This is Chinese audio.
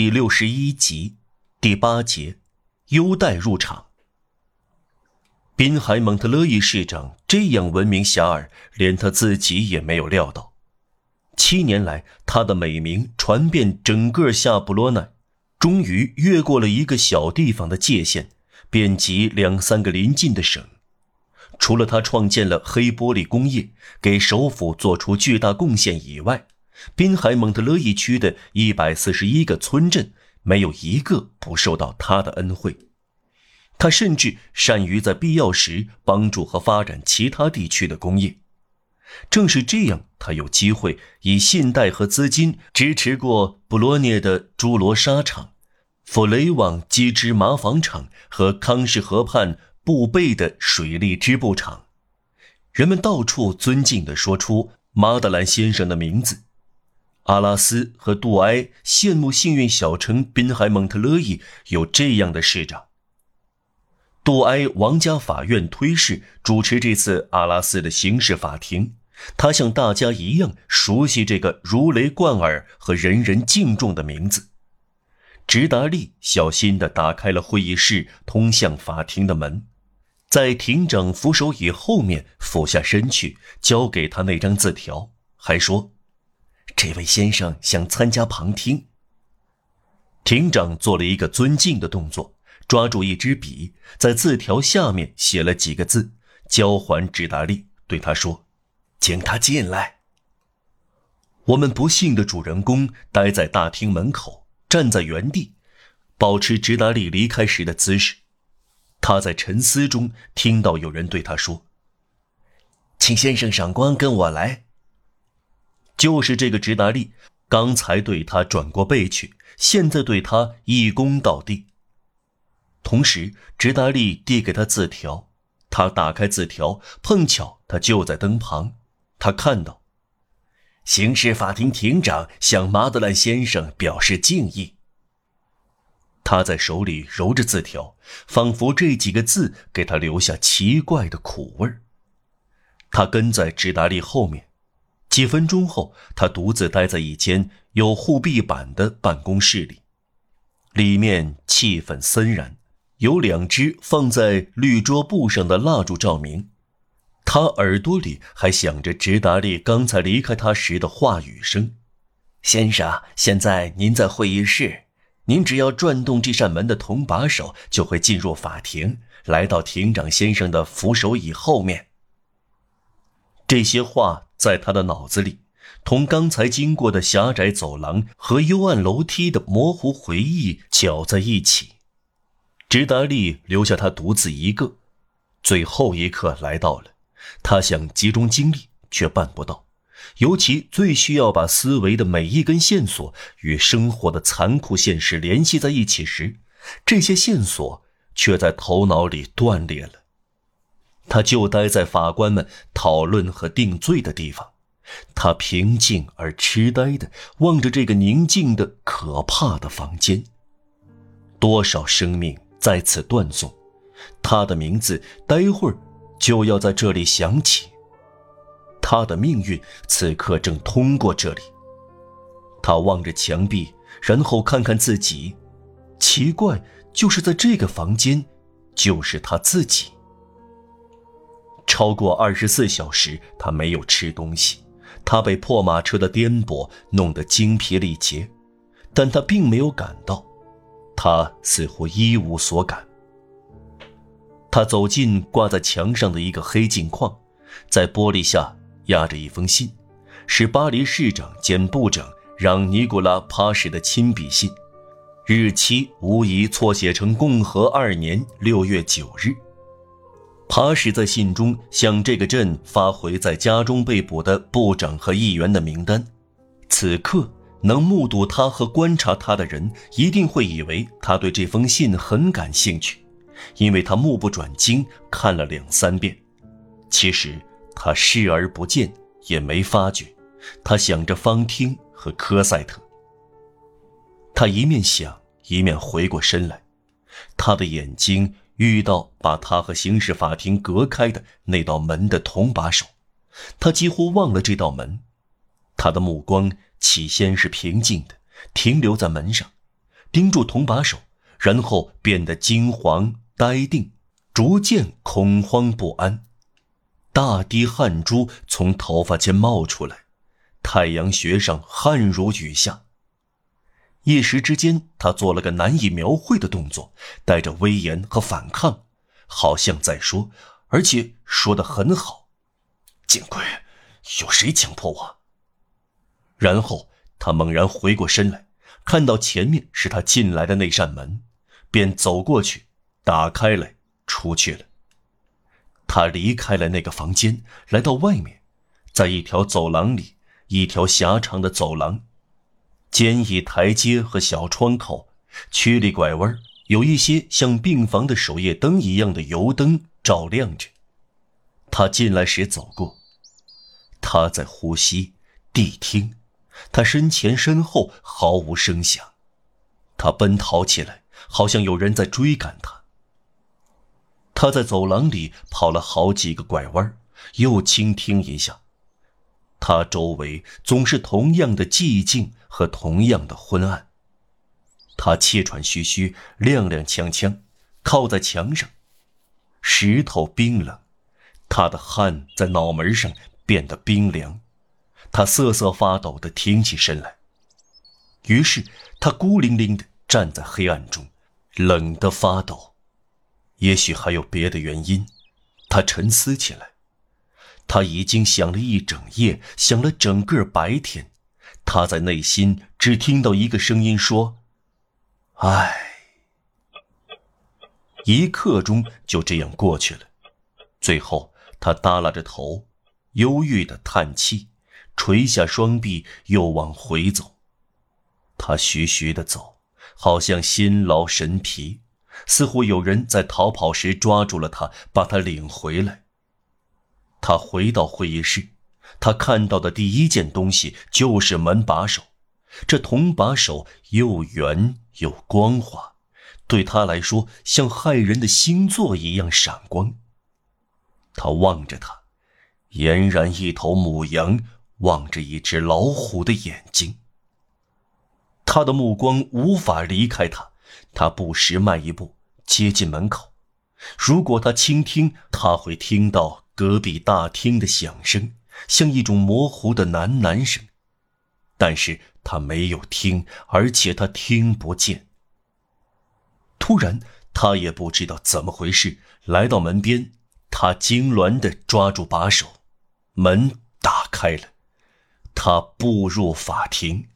第六十一集，第八节，优待入场。滨海蒙特勒伊市长这样闻名遐迩，连他自己也没有料到。七年来，他的美名传遍整个夏布罗奈，终于越过了一个小地方的界限，遍及两三个邻近的省。除了他创建了黑玻璃工业，给首府做出巨大贡献以外，滨海蒙特勒伊区的一百四十一个村镇，没有一个不受到他的恩惠。他甚至善于在必要时帮助和发展其他地区的工业。正是这样，他有机会以信贷和资金支持过布罗涅的朱罗纱厂、弗雷旺机织麻纺厂和康氏河畔布贝的水利织布厂。人们到处尊敬地说出马德兰先生的名字。阿拉斯和杜埃羡慕幸运小城滨海蒙特勒伊有这样的市长。杜埃王家法院推事主持这次阿拉斯的刑事法庭，他像大家一样熟悉这个如雷贯耳和人人敬重的名字。直达利小心地打开了会议室通向法庭的门，在庭长扶手椅后面俯下身去，交给他那张字条，还说。这位先生想参加旁听。庭长做了一个尊敬的动作，抓住一支笔，在字条下面写了几个字，交还直达利，对他说：“请他进来。”我们不幸的主人公待在大厅门口，站在原地，保持直达利离开时的姿势。他在沉思中听到有人对他说：“请先生赏光，跟我来。”就是这个直达利，刚才对他转过背去，现在对他一躬到地。同时，直达利递给他字条，他打开字条，碰巧他就在灯旁，他看到，刑事法庭庭长向马德兰先生表示敬意。他在手里揉着字条，仿佛这几个字给他留下奇怪的苦味儿。他跟在直达利后面。几分钟后，他独自待在一间有护壁板的办公室里，里面气氛森然，有两只放在绿桌布上的蜡烛照明。他耳朵里还响着直达利刚才离开他时的话语声：“先生，现在您在会议室，您只要转动这扇门的铜把手，就会进入法庭，来到庭长先生的扶手椅后面。”这些话。在他的脑子里，同刚才经过的狭窄走廊和幽暗楼梯的模糊回忆搅在一起。直达利留下他独自一个，最后一刻来到了。他想集中精力，却办不到。尤其最需要把思维的每一根线索与生活的残酷现实联系在一起时，这些线索却在头脑里断裂了。他就待在法官们讨论和定罪的地方，他平静而痴呆地望着这个宁静的、可怕的房间。多少生命在此断送，他的名字待会儿就要在这里响起。他的命运此刻正通过这里。他望着墙壁，然后看看自己，奇怪，就是在这个房间，就是他自己。超过二十四小时，他没有吃东西。他被破马车的颠簸弄得精疲力竭，但他并没有感到，他似乎一无所感。他走进挂在墙上的一个黑镜框，在玻璃下压着一封信，是巴黎市长兼部长让尼古拉·帕什的亲笔信，日期无疑错写成共和二年六月九日。帕什在信中向这个镇发回在家中被捕的部长和议员的名单。此刻能目睹他和观察他的人一定会以为他对这封信很感兴趣，因为他目不转睛看了两三遍。其实他视而不见，也没发觉。他想着方汀和科赛特。他一面想，一面回过身来，他的眼睛。遇到把他和刑事法庭隔开的那道门的铜把手，他几乎忘了这道门。他的目光起先是平静的，停留在门上，盯住铜把手，然后变得惊惶呆定，逐渐恐慌不安，大滴汗珠从头发间冒出来，太阳穴上汗如雨下。一时之间，他做了个难以描绘的动作，带着威严和反抗，好像在说，而且说得很好。见鬼！有谁强迫我？然后他猛然回过身来，看到前面是他进来的那扇门，便走过去，打开来，出去了。他离开了那个房间，来到外面，在一条走廊里，一条狭长的走廊。简易台阶和小窗口，曲里拐弯，有一些像病房的守夜灯一样的油灯照亮着。他进来时走过，他在呼吸，谛听，他身前身后毫无声响。他奔逃起来，好像有人在追赶他。他在走廊里跑了好几个拐弯，又倾听一下。他周围总是同样的寂静和同样的昏暗。他气喘吁吁，踉踉跄跄，靠在墙上，石头冰冷，他的汗在脑门上变得冰凉，他瑟瑟发抖地挺起身来。于是他孤零零地站在黑暗中，冷得发抖。也许还有别的原因，他沉思起来。他已经想了一整夜，想了整个白天，他在内心只听到一个声音说：“唉。”一刻钟就这样过去了，最后他耷拉着头，忧郁的叹气，垂下双臂，又往回走。他徐徐的走，好像心劳神疲，似乎有人在逃跑时抓住了他，把他领回来。他回到会议室，他看到的第一件东西就是门把手。这铜把手又圆又光滑，对他来说像骇人的星座一样闪光。他望着他，俨然一头母羊望着一只老虎的眼睛。他的目光无法离开他，他不时迈一步接近门口。如果他倾听，他会听到。隔壁大厅的响声像一种模糊的喃喃声，但是他没有听，而且他听不见。突然，他也不知道怎么回事，来到门边，他痉挛地抓住把手，门打开了，他步入法庭。